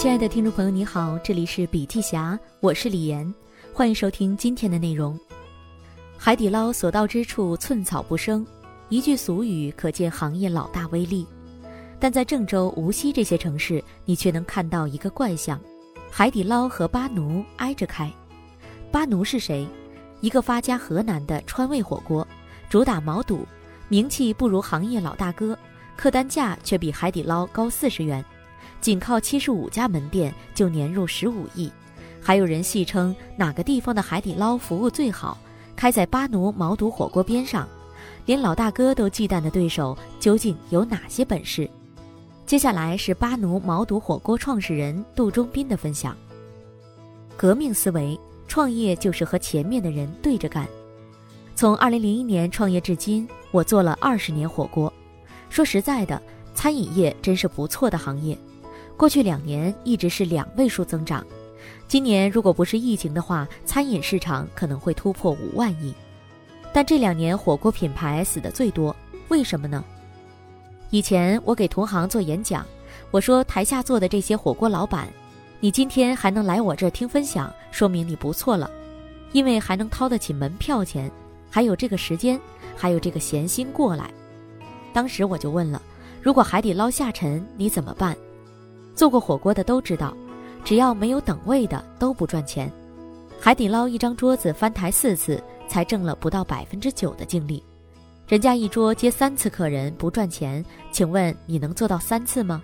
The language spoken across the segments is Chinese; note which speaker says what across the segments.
Speaker 1: 亲爱的听众朋友，你好，这里是笔记侠，我是李岩，欢迎收听今天的内容。海底捞所到之处寸草不生，一句俗语可见行业老大威力。但在郑州、无锡这些城市，你却能看到一个怪象：海底捞和巴奴挨着开。巴奴是谁？一个发家河南的川味火锅，主打毛肚，名气不如行业老大哥，客单价却比海底捞高四十元。仅靠七十五家门店就年入十五亿，还有人戏称哪个地方的海底捞服务最好，开在巴奴毛肚火锅边上，连老大哥都忌惮的对手究竟有哪些本事？接下来是巴奴毛肚火锅创始人杜忠斌的分享。革命思维，创业就是和前面的人对着干。从二零零一年创业至今，我做了二十年火锅。说实在的，餐饮业真是不错的行业。过去两年一直是两位数增长，今年如果不是疫情的话，餐饮市场可能会突破五万亿。但这两年火锅品牌死的最多，为什么呢？以前我给同行做演讲，我说台下坐的这些火锅老板，你今天还能来我这儿听分享，说明你不错了，因为还能掏得起门票钱，还有这个时间，还有这个闲心过来。当时我就问了，如果海底捞下沉，你怎么办？做过火锅的都知道，只要没有等位的都不赚钱。海底捞一张桌子翻台四次，才挣了不到百分之九的净利。人家一桌接三次客人不赚钱，请问你能做到三次吗？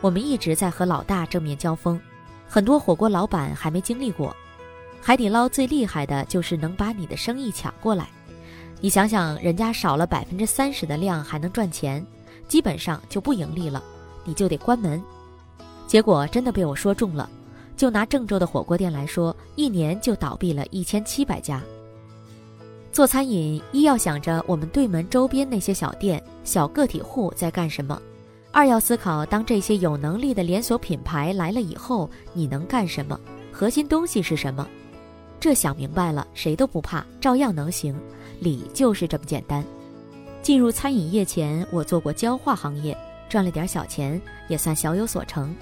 Speaker 1: 我们一直在和老大正面交锋，很多火锅老板还没经历过。海底捞最厉害的就是能把你的生意抢过来。你想想，人家少了百分之三十的量还能赚钱，基本上就不盈利了，你就得关门。结果真的被我说中了，就拿郑州的火锅店来说，一年就倒闭了一千七百家。做餐饮，一要想着我们对门周边那些小店、小个体户在干什么；二要思考当这些有能力的连锁品牌来了以后，你能干什么，核心东西是什么。这想明白了，谁都不怕，照样能行。理就是这么简单。进入餐饮业前，我做过焦化行业，赚了点小钱，也算小有所成。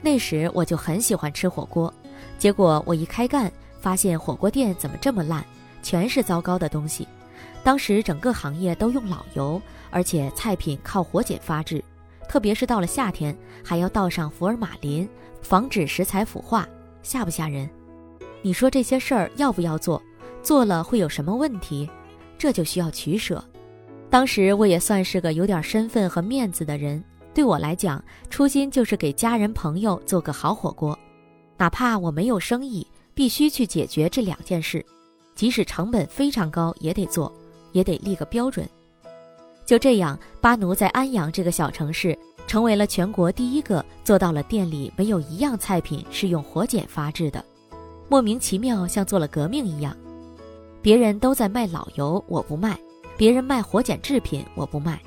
Speaker 1: 那时我就很喜欢吃火锅，结果我一开干，发现火锅店怎么这么烂，全是糟糕的东西。当时整个行业都用老油，而且菜品靠火碱发制，特别是到了夏天，还要倒上福尔马林，防止食材腐化，吓不吓人？你说这些事儿要不要做？做了会有什么问题？这就需要取舍。当时我也算是个有点身份和面子的人。对我来讲，初心就是给家人朋友做个好火锅，哪怕我没有生意，必须去解决这两件事，即使成本非常高也得做，也得立个标准。就这样，巴奴在安阳这个小城市，成为了全国第一个做到了店里没有一样菜品是用火碱发制的，莫名其妙像做了革命一样。别人都在卖老油，我不卖；别人卖火碱制品，我不卖。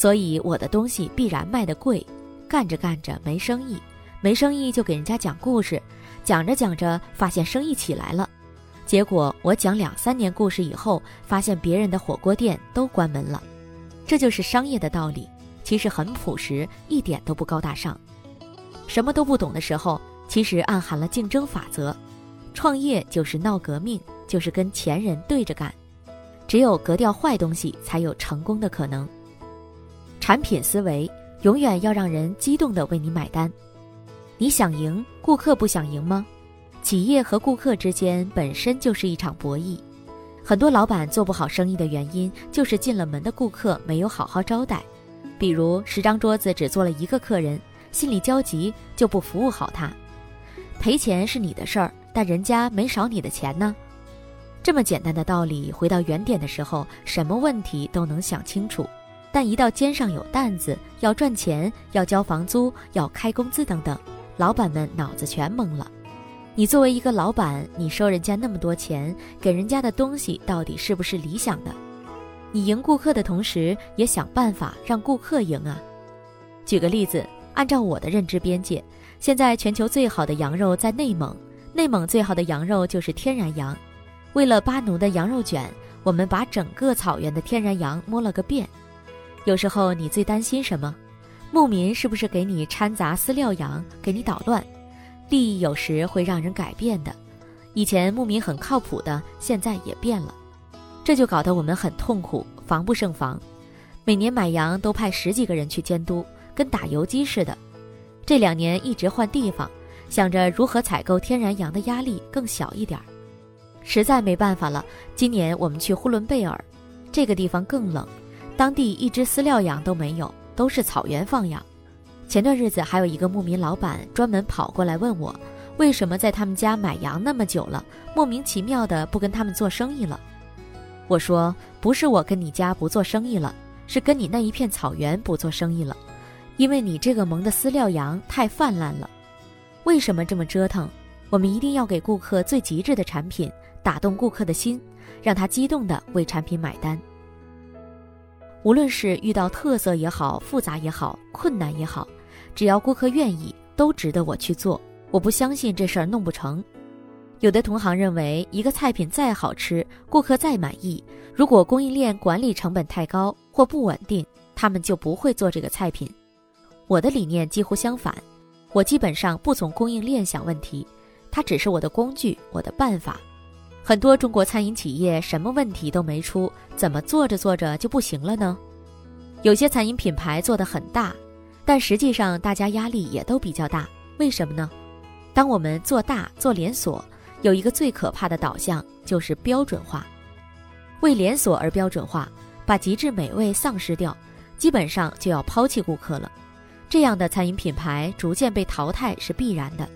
Speaker 1: 所以我的东西必然卖得贵，干着干着没生意，没生意就给人家讲故事，讲着讲着发现生意起来了，结果我讲两三年故事以后，发现别人的火锅店都关门了。这就是商业的道理，其实很朴实，一点都不高大上。什么都不懂的时候，其实暗含了竞争法则。创业就是闹革命，就是跟前人对着干，只有革掉坏东西，才有成功的可能。产品思维永远要让人激动地为你买单，你想赢，顾客不想赢吗？企业和顾客之间本身就是一场博弈，很多老板做不好生意的原因就是进了门的顾客没有好好招待，比如十张桌子只坐了一个客人，心里焦急就不服务好他，赔钱是你的事儿，但人家没少你的钱呢。这么简单的道理，回到原点的时候，什么问题都能想清楚。但一到肩上有担子，要赚钱，要交房租，要开工资等等，老板们脑子全懵了。你作为一个老板，你收人家那么多钱，给人家的东西到底是不是理想的？你赢顾客的同时，也想办法让顾客赢啊。举个例子，按照我的认知边界，现在全球最好的羊肉在内蒙，内蒙最好的羊肉就是天然羊。为了巴奴的羊肉卷，我们把整个草原的天然羊摸了个遍。有时候你最担心什么？牧民是不是给你掺杂饲料养，给你捣乱？利益有时会让人改变的。以前牧民很靠谱的，现在也变了，这就搞得我们很痛苦，防不胜防。每年买羊都派十几个人去监督，跟打游击似的。这两年一直换地方，想着如何采购天然羊的压力更小一点儿。实在没办法了，今年我们去呼伦贝尔，这个地方更冷，当地一只饲料羊都没有，都是草原放养。前段日子还有一个牧民老板专门跑过来问我，为什么在他们家买羊那么久了，莫名其妙的不跟他们做生意了？我说不是我跟你家不做生意了。是跟你那一片草原不做生意了，因为你这个盟的饲料羊太泛滥了。为什么这么折腾？我们一定要给顾客最极致的产品，打动顾客的心，让他激动的为产品买单。无论是遇到特色也好，复杂也好，困难也好，只要顾客愿意，都值得我去做。我不相信这事儿弄不成。有的同行认为，一个菜品再好吃，顾客再满意，如果供应链管理成本太高或不稳定，他们就不会做这个菜品。我的理念几乎相反，我基本上不从供应链想问题，它只是我的工具，我的办法。很多中国餐饮企业什么问题都没出，怎么做着做着就不行了呢？有些餐饮品牌做得很大，但实际上大家压力也都比较大。为什么呢？当我们做大做连锁。有一个最可怕的导向，就是标准化，为连锁而标准化，把极致美味丧失掉，基本上就要抛弃顾客了。这样的餐饮品牌逐渐被淘汰是必然的。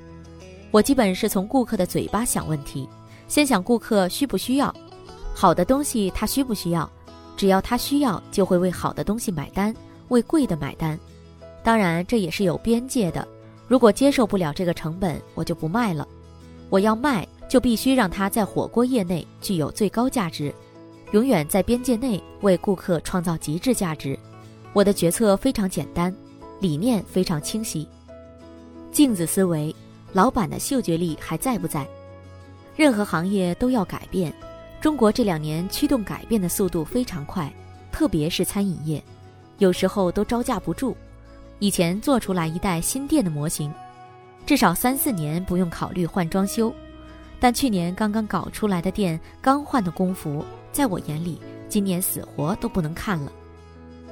Speaker 1: 我基本是从顾客的嘴巴想问题，先想顾客需不需要，好的东西他需不需要，只要他需要，就会为好的东西买单，为贵的买单。当然这也是有边界的，如果接受不了这个成本，我就不卖了。我要卖。就必须让它在火锅业内具有最高价值，永远在边界内为顾客创造极致价值。我的决策非常简单，理念非常清晰。镜子思维，老板的嗅觉力还在不在？任何行业都要改变，中国这两年驱动改变的速度非常快，特别是餐饮业，有时候都招架不住。以前做出来一代新店的模型，至少三四年不用考虑换装修。但去年刚刚搞出来的店，刚换的工服，在我眼里，今年死活都不能看了。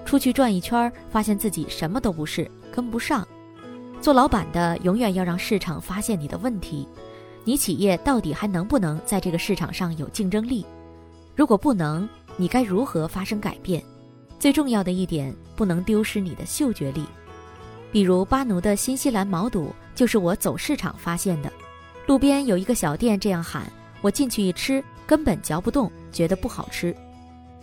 Speaker 1: 出去转一圈，发现自己什么都不是，跟不上。做老板的永远要让市场发现你的问题，你企业到底还能不能在这个市场上有竞争力？如果不能，你该如何发生改变？最重要的一点，不能丢失你的嗅觉力。比如巴奴的新西兰毛肚，就是我走市场发现的。路边有一个小店这样喊，我进去一吃，根本嚼不动，觉得不好吃。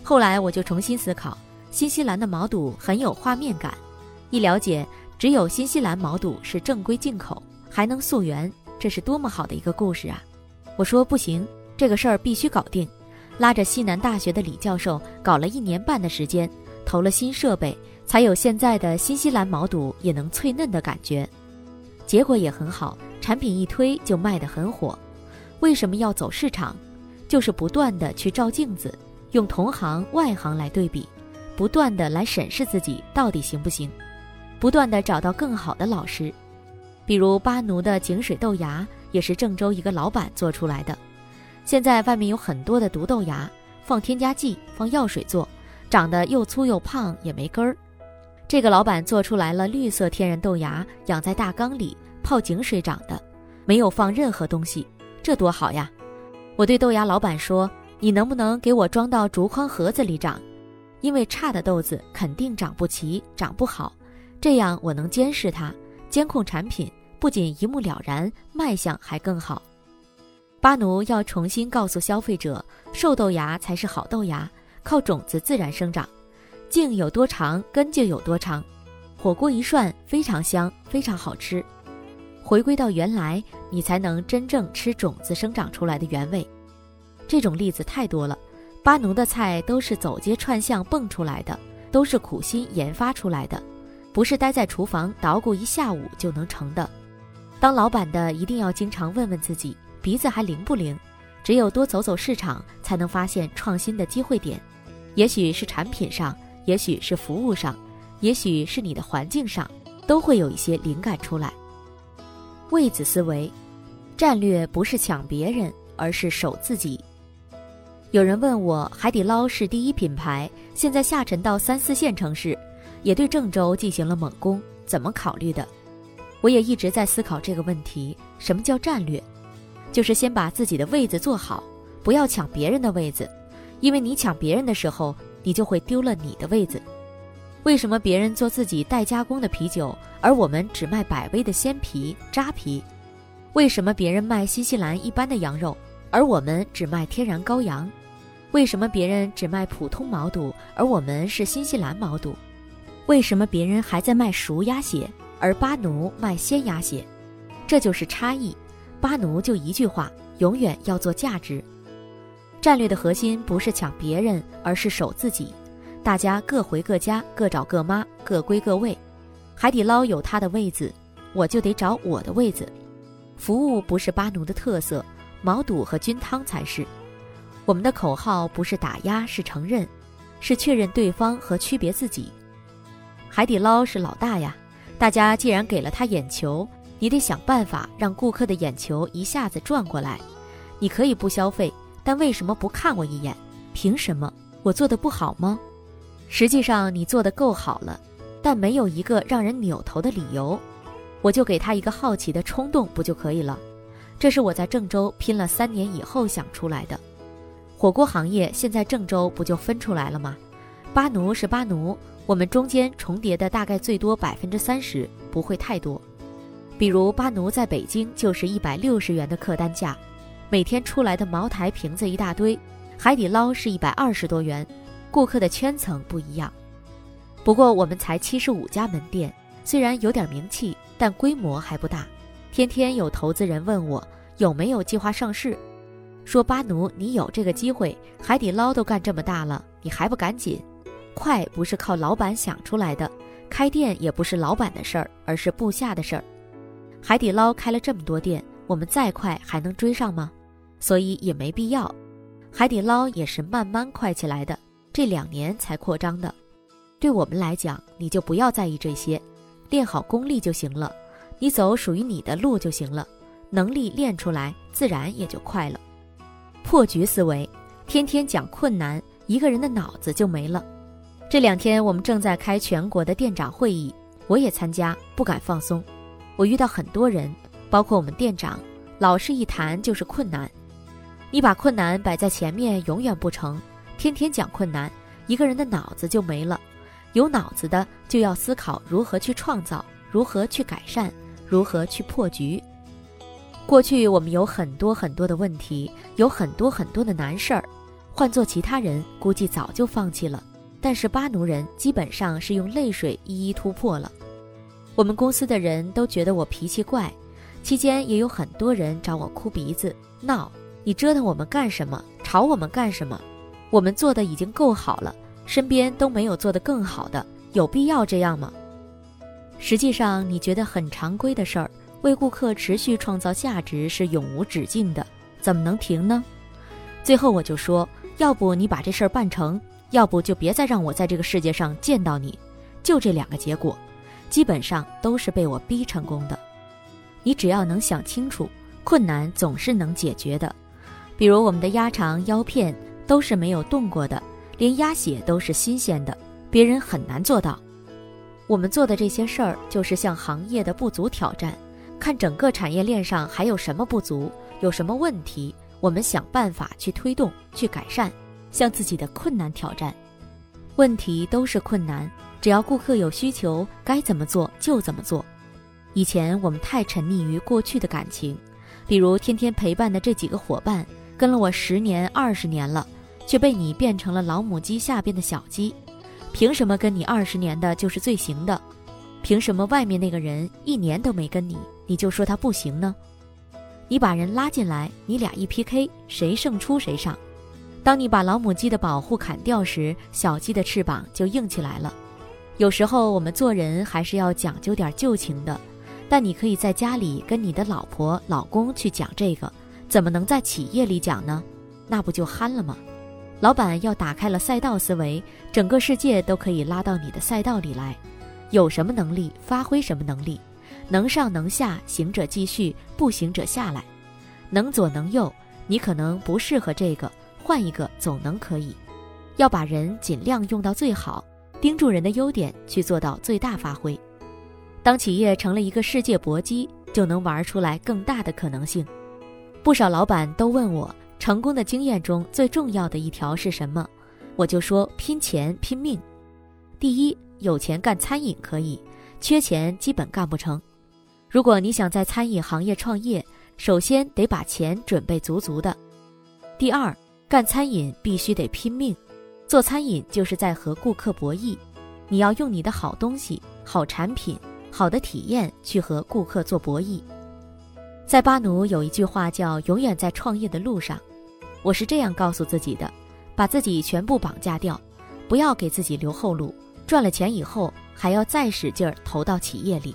Speaker 1: 后来我就重新思考，新西兰的毛肚很有画面感。一了解，只有新西兰毛肚是正规进口，还能溯源，这是多么好的一个故事啊！我说不行，这个事儿必须搞定。拉着西南大学的李教授搞了一年半的时间，投了新设备，才有现在的新西兰毛肚也能脆嫩的感觉。结果也很好。产品一推就卖得很火，为什么要走市场？就是不断的去照镜子，用同行外行来对比，不断的来审视自己到底行不行，不断的找到更好的老师。比如巴奴的井水豆芽也是郑州一个老板做出来的。现在外面有很多的毒豆芽，放添加剂、放药水做，长得又粗又胖也没根儿。这个老板做出来了绿色天然豆芽，养在大缸里。泡井水长的，没有放任何东西，这多好呀！我对豆芽老板说：“你能不能给我装到竹筐盒子里长？因为差的豆子肯定长不齐、长不好，这样我能监视它，监控产品，不仅一目了然，卖相还更好。”巴奴要重新告诉消费者，瘦豆芽才是好豆芽，靠种子自然生长，茎有多长，根就有多长，火锅一涮非常香，非常好吃。回归到原来，你才能真正吃种子生长出来的原味。这种例子太多了，巴奴的菜都是走街串巷蹦出来的，都是苦心研发出来的，不是待在厨房捣鼓一下午就能成的。当老板的一定要经常问问自己，鼻子还灵不灵？只有多走走市场，才能发现创新的机会点。也许是产品上，也许是服务上，也许是你的环境上，都会有一些灵感出来。位子思维，战略不是抢别人，而是守自己。有人问我，海底捞是第一品牌，现在下沉到三四线城市，也对郑州进行了猛攻，怎么考虑的？我也一直在思考这个问题：什么叫战略？就是先把自己的位子做好，不要抢别人的位子，因为你抢别人的时候，你就会丢了你的位子。为什么别人做自己代加工的啤酒，而我们只卖百威的鲜啤、扎啤？为什么别人卖新西兰一般的羊肉，而我们只卖天然羔羊？为什么别人只卖普通毛肚，而我们是新西兰毛肚？为什么别人还在卖熟鸭血，而巴奴卖鲜鸭血？这就是差异。巴奴就一句话：永远要做价值。战略的核心不是抢别人，而是守自己。大家各回各家，各找各妈，各归各位。海底捞有它的位子，我就得找我的位子。服务不是巴奴的特色，毛肚和菌汤才是。我们的口号不是打压，是承认，是确认对方和区别自己。海底捞是老大呀，大家既然给了他眼球，你得想办法让顾客的眼球一下子转过来。你可以不消费，但为什么不看我一眼？凭什么？我做的不好吗？实际上你做的够好了，但没有一个让人扭头的理由，我就给他一个好奇的冲动，不就可以了？这是我在郑州拼了三年以后想出来的。火锅行业现在郑州不就分出来了吗？巴奴是巴奴，我们中间重叠的大概最多百分之三十，不会太多。比如巴奴在北京就是一百六十元的客单价，每天出来的茅台瓶子一大堆，海底捞是一百二十多元。顾客的圈层不一样，不过我们才七十五家门店，虽然有点名气，但规模还不大。天天有投资人问我有没有计划上市，说巴奴你有这个机会，海底捞都干这么大了，你还不赶紧？快不是靠老板想出来的，开店也不是老板的事儿，而是部下的事儿。海底捞开了这么多店，我们再快还能追上吗？所以也没必要。海底捞也是慢慢快起来的。这两年才扩张的，对我们来讲，你就不要在意这些，练好功力就行了，你走属于你的路就行了，能力练出来，自然也就快了。破局思维，天天讲困难，一个人的脑子就没了。这两天我们正在开全国的店长会议，我也参加，不敢放松。我遇到很多人，包括我们店长，老是一谈就是困难。你把困难摆在前面，永远不成。天天讲困难，一个人的脑子就没了。有脑子的就要思考如何去创造，如何去改善，如何去破局。过去我们有很多很多的问题，有很多很多的难事儿，换做其他人估计早就放弃了。但是巴奴人基本上是用泪水一一突破了。我们公司的人都觉得我脾气怪，期间也有很多人找我哭鼻子闹，你折腾我们干什么？吵我们干什么？我们做的已经够好了，身边都没有做得更好的，有必要这样吗？实际上，你觉得很常规的事儿，为顾客持续创造价值是永无止境的，怎么能停呢？最后我就说，要不你把这事儿办成，要不就别再让我在这个世界上见到你，就这两个结果，基本上都是被我逼成功的。你只要能想清楚，困难总是能解决的，比如我们的鸭肠、腰片。都是没有动过的，连鸭血都是新鲜的，别人很难做到。我们做的这些事儿，就是向行业的不足挑战，看整个产业链上还有什么不足，有什么问题，我们想办法去推动、去改善，向自己的困难挑战。问题都是困难，只要顾客有需求，该怎么做就怎么做。以前我们太沉溺于过去的感情，比如天天陪伴的这几个伙伴，跟了我十年、二十年了。却被你变成了老母鸡下边的小鸡，凭什么跟你二十年的就是最行的？凭什么外面那个人一年都没跟你，你就说他不行呢？你把人拉进来，你俩一 PK，谁胜出谁上。当你把老母鸡的保护砍掉时，小鸡的翅膀就硬起来了。有时候我们做人还是要讲究点旧情的，但你可以在家里跟你的老婆、老公去讲这个，怎么能在企业里讲呢？那不就憨了吗？老板要打开了赛道思维，整个世界都可以拉到你的赛道里来。有什么能力，发挥什么能力，能上能下，行者继续，不行者下来，能左能右。你可能不适合这个，换一个总能可以。要把人尽量用到最好，盯住人的优点去做到最大发挥。当企业成了一个世界搏击，就能玩出来更大的可能性。不少老板都问我，成功的经验中最重要的一条是什么？我就说拼钱拼命。第一。有钱干餐饮可以，缺钱基本干不成。如果你想在餐饮行业创业，首先得把钱准备足足的。第二，干餐饮必须得拼命，做餐饮就是在和顾客博弈，你要用你的好东西、好产品、好的体验去和顾客做博弈。在巴奴有一句话叫“永远在创业的路上”，我是这样告诉自己的：把自己全部绑架掉，不要给自己留后路。赚了钱以后，还要再使劲儿投到企业里。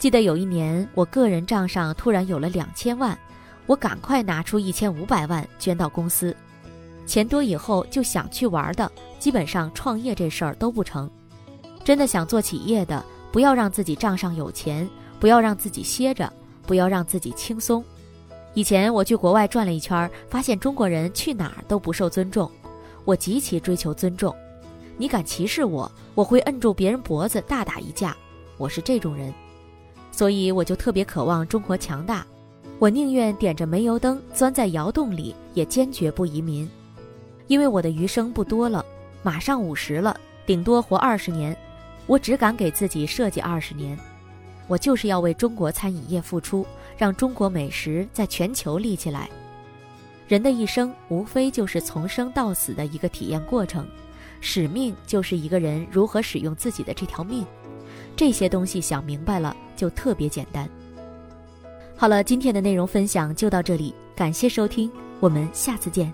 Speaker 1: 记得有一年，我个人账上突然有了两千万，我赶快拿出一千五百万捐到公司。钱多以后就想去玩的，基本上创业这事儿都不成。真的想做企业的，不要让自己账上有钱，不要让自己歇着，不要让自己轻松。以前我去国外转了一圈，发现中国人去哪儿都不受尊重，我极其追求尊重。你敢歧视我，我会摁住别人脖子大打一架。我是这种人，所以我就特别渴望中国强大。我宁愿点着煤油灯钻在窑洞里，也坚决不移民，因为我的余生不多了，马上五十了，顶多活二十年，我只敢给自己设计二十年。我就是要为中国餐饮业付出，让中国美食在全球立起来。人的一生无非就是从生到死的一个体验过程。使命就是一个人如何使用自己的这条命，这些东西想明白了就特别简单。好了，今天的内容分享就到这里，感谢收听，我们下次见。